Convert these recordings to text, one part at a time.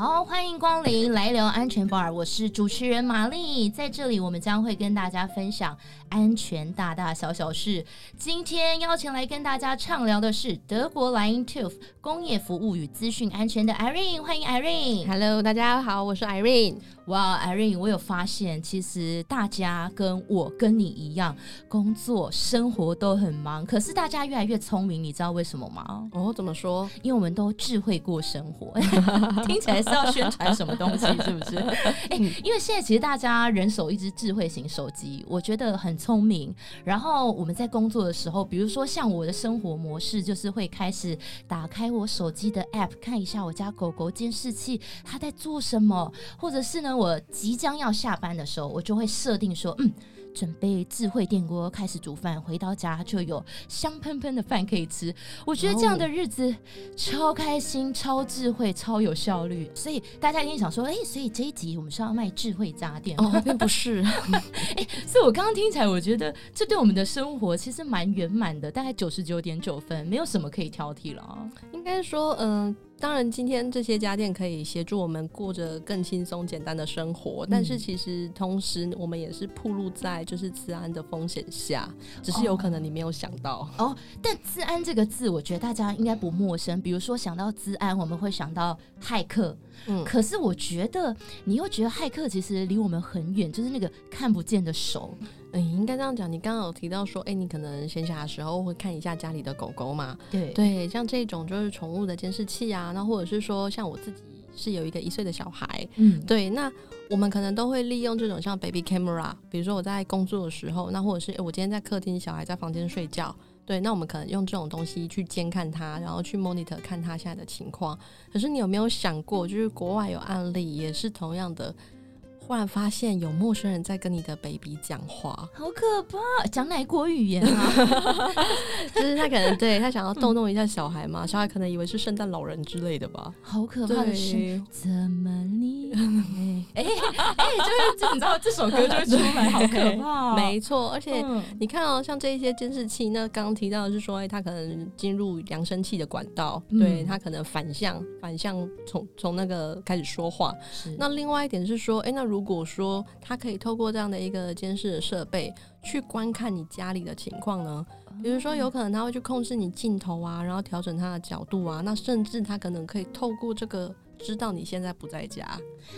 好，欢迎光临来聊安全 bar，我是主持人玛丽，在这里我们将会跟大家分享安全大大小小事。今天邀请来跟大家畅聊的是德国莱茵 TÜV 工业服务与资讯安全的 Irene，欢迎 Irene。Hello，大家好，我是 Irene。哇，Irene，我有发现，其实大家跟我跟你一样，工作生活都很忙，可是大家越来越聪明，你知道为什么吗？哦，怎么说？因为我们都智慧过生活，听起来是要宣传什么东西，是不是？哎、因为现在其实大家人手一只智慧型手机，我觉得很聪明。然后我们在工作的时候，比如说像我的生活模式，就是会开始打开我手机的 App，看一下我家狗狗监视器它在做什么，或者是呢，我即将要下班的时候，我就会设定说，嗯。准备智慧电锅开始煮饭，回到家就有香喷喷的饭可以吃。我觉得这样的日子超开心、超智慧、超有效率。所以大家一定想说，哎、所以这一集我们是要卖智慧家电吗？哦，并不是。所以我刚刚听起来，我觉得这对我们的生活其实蛮圆满的，大概九十九点九分，没有什么可以挑剔了啊。应该说，嗯、当然，今天这些家电可以协助我们过着更轻松、简单的生活，但是其实同时我们也是暴露在就是治安的风险下，只是有可能你没有想到。哦，但“治安”这个字，我觉得大家应该不陌生。比如说想到治安，我们会想到骇客。嗯可是我觉得你又觉得骇客其实离我们很远，就是那个看不见的手。嗯，应该这样讲。你刚刚有提到说，哎、你可能闲暇的时候会看一下家里的狗狗嘛？对对，像这种就是宠物的监视器啊，那或者是说，像我自己是有一个一岁的小孩，嗯，对，那我们可能都会利用这种像 baby camera，比如说我在工作的时候，那或者是、诶我今天在客厅，小孩在房间睡觉，对，那我们可能用这种东西去监看他，然后去 monitor 看他现在的情况。可是你有没有想过，就是国外有案例也是同样的，忽然发现有陌生人在跟你的 baby 讲话，好可怕！讲哪国语言啊？就是他可能对他想要逗弄一下小孩嘛，小孩可能以为是圣诞老人之类的吧。好可怕的是，怎么你？哎哎哎，就是这，你知道这首歌就会出来，好可怕、哦！没错，而且。嗯你看哦，像这一些监视器，那刚刚提到的是说，哎，他可能进入扬声器的管道，嗯对，他可能反向反向从从那个开始说话。那另外一点是说，哎，那如果说他可以透过这样的一个监视的设备去观看你家里的情况呢？比如说，有可能他会去控制你镜头啊，然后调整它的角度啊，那甚至他可能可以透过这个知道你现在不在家。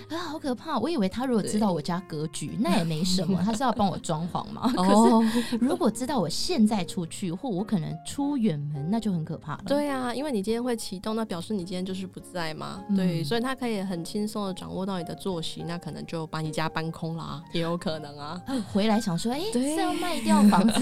啊，好可怕！我以为他如果知道我家格局，那也没什么，他是要帮我装潢嘛。哦 可是如果知道我现在出去，或我可能出远门，那就很可怕了。对啊，因为你今天会启动，那表示你今天就是不在嘛。对，嗯所以他可以很轻松的掌握到你的作息，那可能就把你家搬空啦，也有可能啊。啊，回来想说，哎、对是要卖掉房子，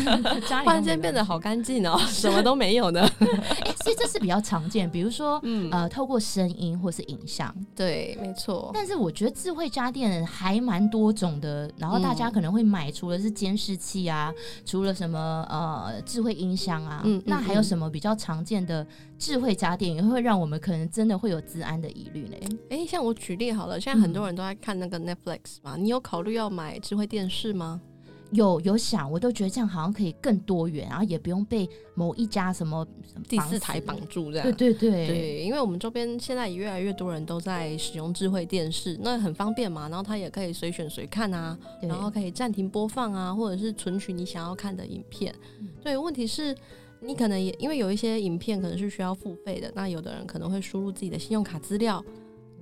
家里突然间变得好干净哦，什么都没有呢。哎、所以这是比较常见，比如说。嗯，呃，透过声音或是影像，对，没错。但是我觉得智慧家电还蛮多种的，然后大家嗯可能会买，除了是监视器啊，除了什么呃智慧音箱啊，嗯嗯那还有嗯什么比较常见的智慧家电，也会让我们可能真的会有治安的疑虑呢？哎，像我举例好了，现在很多人都在看那个 Netflix 嘛，你有考虑要买智慧电视吗？有有想，我都觉得这样好像可以更多元，然后也不用被某一家什么第四台绑绑住这样。对对对对，因为我们周边现在也越来越多人都在使用智慧电视，那很方便嘛，然后它也可以随选随看啊，然后可以暂停播放啊，或者是存取你想要看的影片。嗯对，问题是。你可能也因为有一些影片可能是需要付费的，那有的人可能会输入自己的信用卡资料，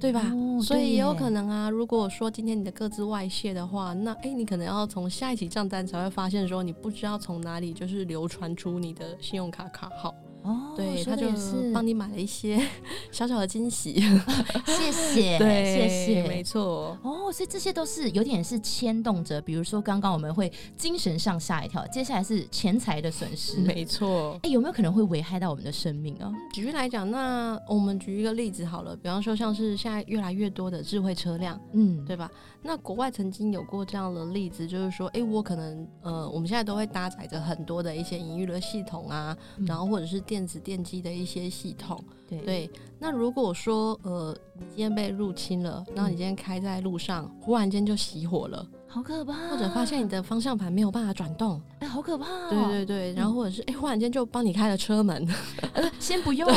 对吧？哦所以也有可能啊，如果说今天你的各自外泄的话，那诶，你可能要从下一期账单才会发现说你不知道从哪里就是流传出你的信用卡卡号，哦，对，他就是，帮你买了一些 小小的惊喜。谢谢，对，谢谢，没错。哦，所以这些都是有点是牵动着，比如说刚刚我们会精神上吓一跳，接下来是钱财的损失。没错，哎，有没有可能会危害到我们的生命啊？举例来讲，那我们举一个例子好了，比方说像是现在越来越多的智慧车辆，嗯，对吧？那国外曾经有过这样的例子，就是说，哎，我可能呃，我们现在都会搭载着很多的一些营娱的系统啊，嗯然后或者是电子电机的一些系统。对对，那如果说呃，你今天被入侵了，然后你今天开在路上，忽然间就熄火了，好可怕，或者发现你的方向盘没有办法转动，哎，好可怕、哦，对对对，然后或者是哎，忽然间就帮你开了车门，呃，先不用，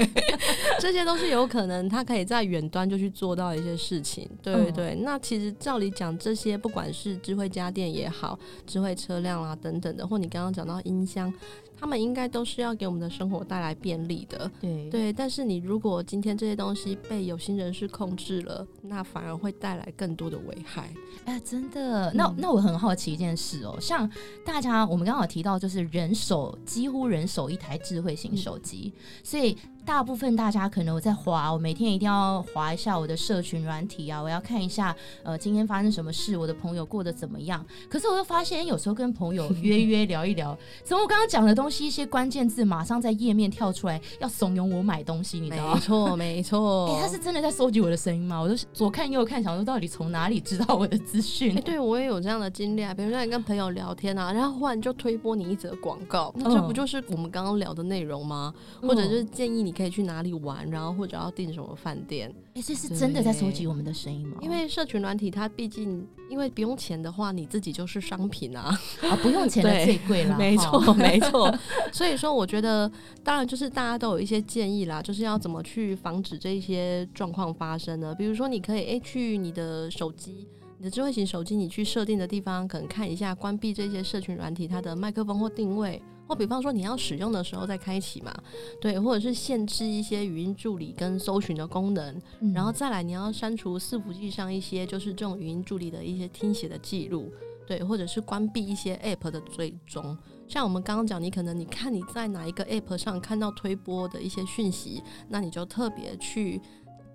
这些都是有可能，他可以在远端就去做到一些事情，对对对。那其实照理讲，这些不管是智慧家电也好，智慧车辆啦等等的，或你刚刚讲到音箱。他们应该都是要给我们的生活带来便利的，对对。但是你如果今天这些东西被有心人士控制了，那反而会带来更多的危害。哎，真的。那那我很好奇一件事哦，像大家我们刚好提到，就是人手几乎人手一台智慧型手机，所以。大部分大家可能我在滑，我每天一定要滑一下我的社群软体啊，我要看一下呃今天发生什么事，我的朋友过得怎么样。可是我又发现，有时候跟朋友约约聊一聊，从我刚刚讲的东西一些关键字，马上在页面跳出来，要怂恿我买东西，你知道吗？没错，没错。哎，他是真的在收集我的声音吗？我都左看右看，想说到底从哪里知道我的资讯？哎对我也有这样的经历啊，比如说你跟朋友聊天啊，然后忽然就推播你一则广告，那这不就是我们刚刚聊的内容吗？或者就是建议你可以去哪里玩？然后或者要订什么饭店？哎，这是真的在收集我们的声音吗？因为社群软体它毕竟，因为不用钱的话，你自己就是商品啊！啊，不用钱的 最贵了，没错 没错。所以说，我觉得当然就是大家都有一些建议啦，就是要怎么去防止这些状况发生呢？比如说，你可以哎去你的手机，你的智慧型手机，你去设定的地方，可能看一下关闭这些社群软体它的麦克风或定位。或比方说你要使用的时候再开启嘛，对，或者是限制一些语音助理跟搜寻的功能，然后再来你要删除伺服器上一些就是这种语音助理的一些听写的记录，对，或者是关闭一些 App 的追踪。像我们刚刚讲，你可能你看你在哪一个 App 上看到推播的一些讯息，那你就特别去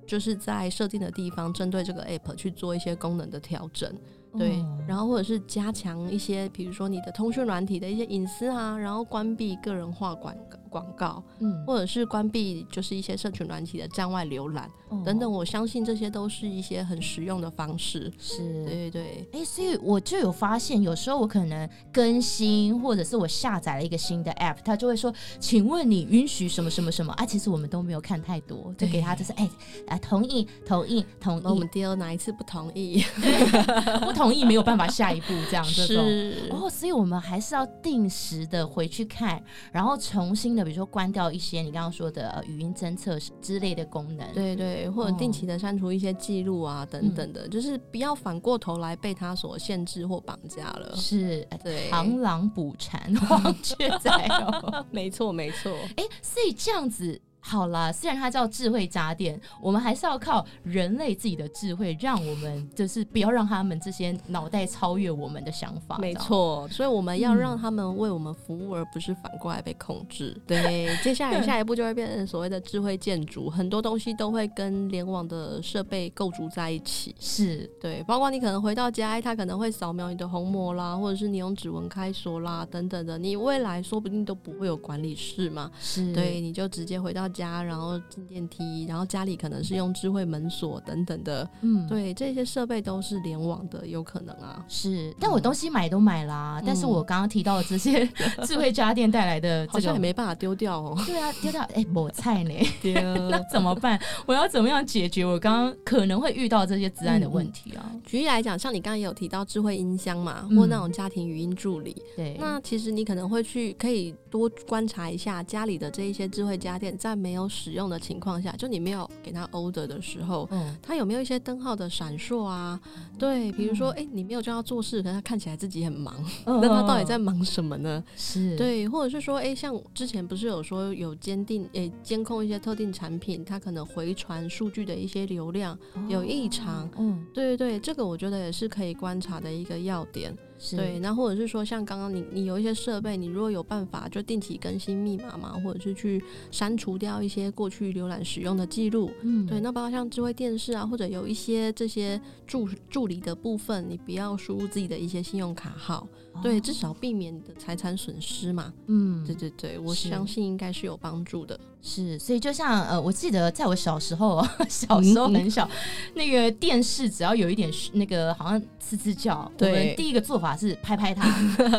就是在设定的地方针对这个 App 去做一些功能的调整。对，然后或者是加强一些，比如说你的通讯软体的一些隐私啊，然后关闭个人化广广告，嗯，或者是关闭就是一些社群软体的站外浏览等等，我相信这些都是一些很实用的方式。是，对对。哎，所以我就有发现，有时候我可能更新，或者是我下载了一个新的 App，他就会说：“请问你允许什么什么什么？”啊，其实我们都没有看太多，就给他就是哎啊同意同意同意。我们第二哪一次不同意？不。同意没有办法下一步这样这种哦，所以我们还是要定时的回去看，然后重新的比如说关掉一些你刚刚说的语音侦测之类的功能，对对，或者定期的删除一些记录啊等等的，就是不要反过头来被它所限制或绑架了。是，对，螳螂捕蝉，黄雀在后，没错没错。哎，所以这样子。好啦，虽然它叫智慧家电，我们还是要靠人类自己的智慧，让我们就是不要让他们这些脑袋超越我们的想法。没错，所以我们要让他们为我们服务，而不是反过来被控制。对，接下来下一步就会变成所谓的智慧建筑，很多东西都会跟联网的设备构筑在一起。是对，包括你可能回到家，它可能会扫描你的虹膜啦，或者是你用指纹开锁啦等等的，你未来说不定都不会有管理室嘛。是对，你就直接回到。家，然后进电梯，然后家里可能是用智慧门锁等等的，嗯，对，这些设备都是联网的，有可能啊。是，但我东西买都买啦，但是我刚刚提到的这些 智慧家电带来的，好像也没办法丢掉哦。对啊，丢掉，哎，抹菜呢？那怎么办？我要怎么样解决我刚刚可能会遇到这些治安的问题啊？举例来讲，像你刚刚也有提到智慧音箱嘛，或那种家庭语音助理，对，那其实你可能会去可以多观察一下家里的这一些智慧家电在。没有使用的情况下，就你没有给他 order 的时候，嗯，他有没有一些灯号的闪烁啊？对，比如说，哎，你没有叫他做事，可是他看起来自己很忙，那他到底在忙什么呢？是对，或者是说，哎，像之前不是有说有监定，哎，监控一些特定产品，它可能回传数据的一些流量有异常，嗯，对对对，这个我觉得也是可以观察的一个要点。对，那或者是说，像刚刚你你有一些设备，你如果有办法就定期更新密码嘛，或者是去删除掉一些过去浏览使用的记录，嗯，对，那包括像智慧电视啊，或者有一些这些助助理的部分，你不要输入自己的一些信用卡号，对，至少避免你的财产损失嘛，嗯，对对对，我相信应该是有帮助的。是，所以就像呃，我记得在我小时候，小时候很小，那个电视只要有一点那个好像吱吱叫，我们第一个做法是拍拍它。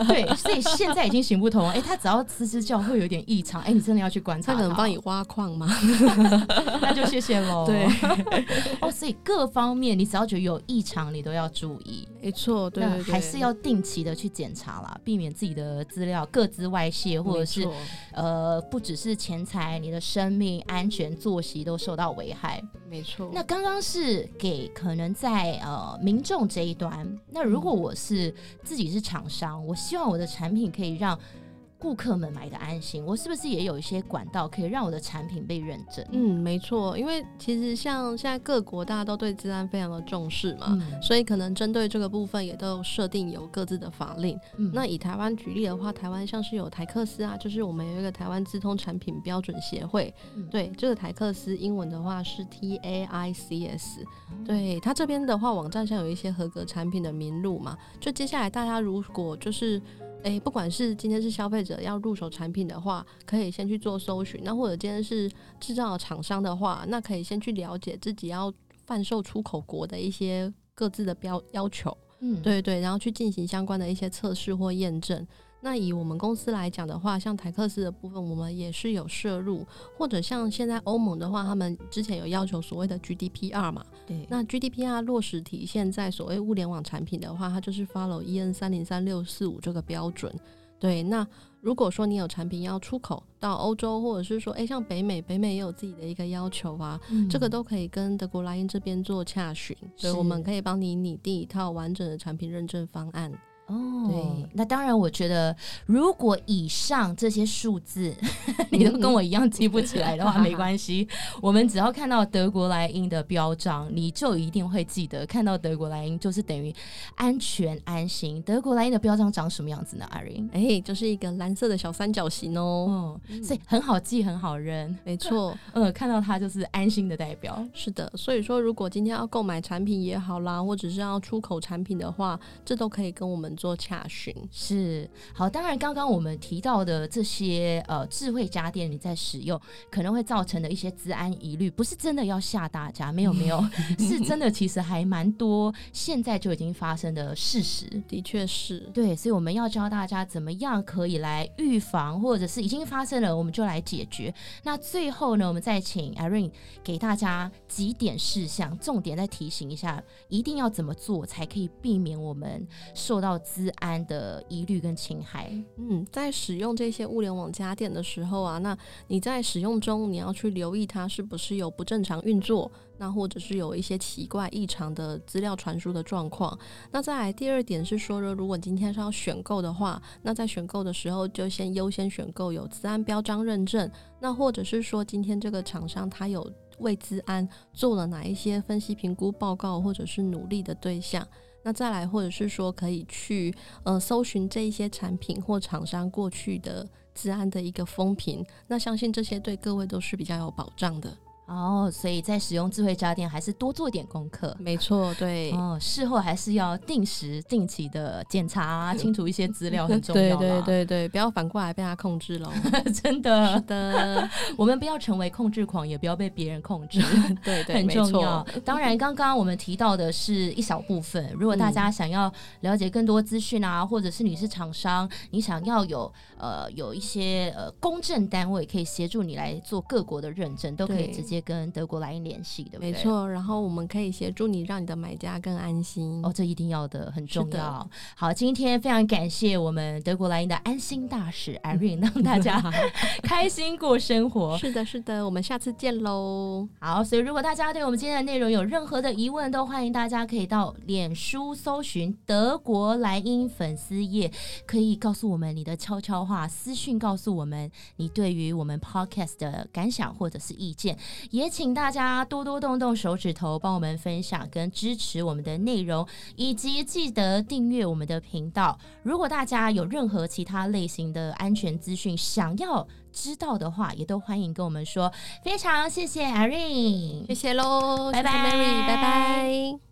对，所以现在已经行不通。哎，它只要吱吱叫会有点异常，哎，你真的要去观察。它可能帮你挖矿吗？那就谢谢喽。对，哦，所以各方面你只要觉得有异常，你都要注意。没错，对，还是要定期的去检查啦，避免自己的资料各自外泄，或者是呃，不只是钱财你。的生命安全、作息都受到危害，没错。那刚刚是给可能在呃民众这一端，那如果我是自己是厂商，我希望我的产品可以让。顾客们买的安心，我是不是也有一些管道可以让我的产品被认证？嗯，没错，因为其实像现在各国大家都对治安非常的重视嘛，所以可能针对这个部分也都设定有各自的法令。那以台湾举例的话，台湾像是有台克斯啊，就是我们有一个台湾资通产品标准协会，对，这个台克斯英文的话是 T A I C S，对它这边的话网站上有一些合格产品的名录嘛，就接下来大家如果就是。哎，不管是今天是消费者要入手产品的话，可以先去做搜寻；那或者今天是制造厂商的话，那可以先去了解自己要贩售出口国的一些各自的标要求。嗯，对对，然后去进行相关的一些测试或验证。那以我们公司来讲的话，像台克斯的部分，我们也是有摄入，或者像现在欧盟的话，他们之前有要求所谓的 GDPR 嘛？对。那 GDPR 落实体现在所谓物联网产品的话，它就是 follow EN 三零三六四五这个标准。对。那如果说你有产品要出口到欧洲，或者是说，诶，像北美，北美也有自己的一个要求啊，这个都可以跟德国莱茵这边做洽询，所以我们可以帮你拟定一套完整的产品认证方案。哦，对，那当然，我觉得如果以上这些数字 你都跟我一样记不起来的话，没关系。我们只要看到德国莱茵的标章，你就一定会记得。看到德国莱茵就是等于安全安心。德国莱茵的标章长什么样子呢？阿瑞，哎，就是一个蓝色的小三角形哦，所以很好记，很好认。没错，嗯，看到它就是安心的代表。是的，所以说如果今天要购买产品也好啦，或者是要出口产品的话，这都可以跟我们。做查询是好，当然刚刚我们提到的这些呃智慧家电，你在使用可能会造成的一些治安疑虑，不是真的要吓大家，没有没有，是真的，其实还蛮多，现在就已经发生的事实，的确是对，所以我们要教大家怎么样可以来预防，或者是已经发生了，我们就来解决。那最后呢，我们再请 Irene 给大家几点事项，重点再提醒一下，一定要怎么做才可以避免我们受到。资安的疑虑跟侵害，嗯，在使用这些物联网家电的时候啊，那你在使用中你要去留意它是不是有不正常运作，那或者是有一些奇怪异常的资料传输的状况。那再来第二点是说，如果今天是要选购的话，那在选购的时候就先优先选购有资安标章认证，那或者是说今天这个厂商他有为资安做了哪一些分析评估报告或者是努力的对象。那再来，或者是说可以去呃搜寻这一些产品或厂商过去的治安的一个风评，那相信这些对各位都是比较有保障的。哦，所以在使用智慧家电还是多做点功课。没错，对。哦，事后还是要定时定期的检查，清楚一些资料很重要。对对对对，不要反过来被他控制了。真的，是的，我们不要成为控制狂，也不要被别人控制。对对，很重要。当然，刚刚我们提到的是一小部分。如果大家想要了解更多资讯啊，或者是你是厂商，你想要有呃有一些呃公证单位可以协助你来做各国的认证，都可以直接。跟德国莱茵联系，对不对？没错，然后我们可以协助你，让你的买家更安心。哦，这一定要的，很重要。好，今天非常感谢我们德国莱茵的安心大使 Irene，让大家开心过生活。是的，是的，我们下次见喽。好，所以如果大家对我们今天的内容有任何的疑问，都欢迎大家可以到脸书搜寻德国莱茵粉丝页，可以告诉我们你的悄悄话，私讯告诉我们你对于我们 Podcast 的感想或者是意见。也请大家多多动动手指头，帮我们分享跟支持我们的内容，以及记得订阅我们的频道。如果大家有任何其他类型的安全资讯想要知道的话，也都欢迎跟我们说。非常谢谢 Irene，谢谢喽，拜拜，Mary，，拜拜。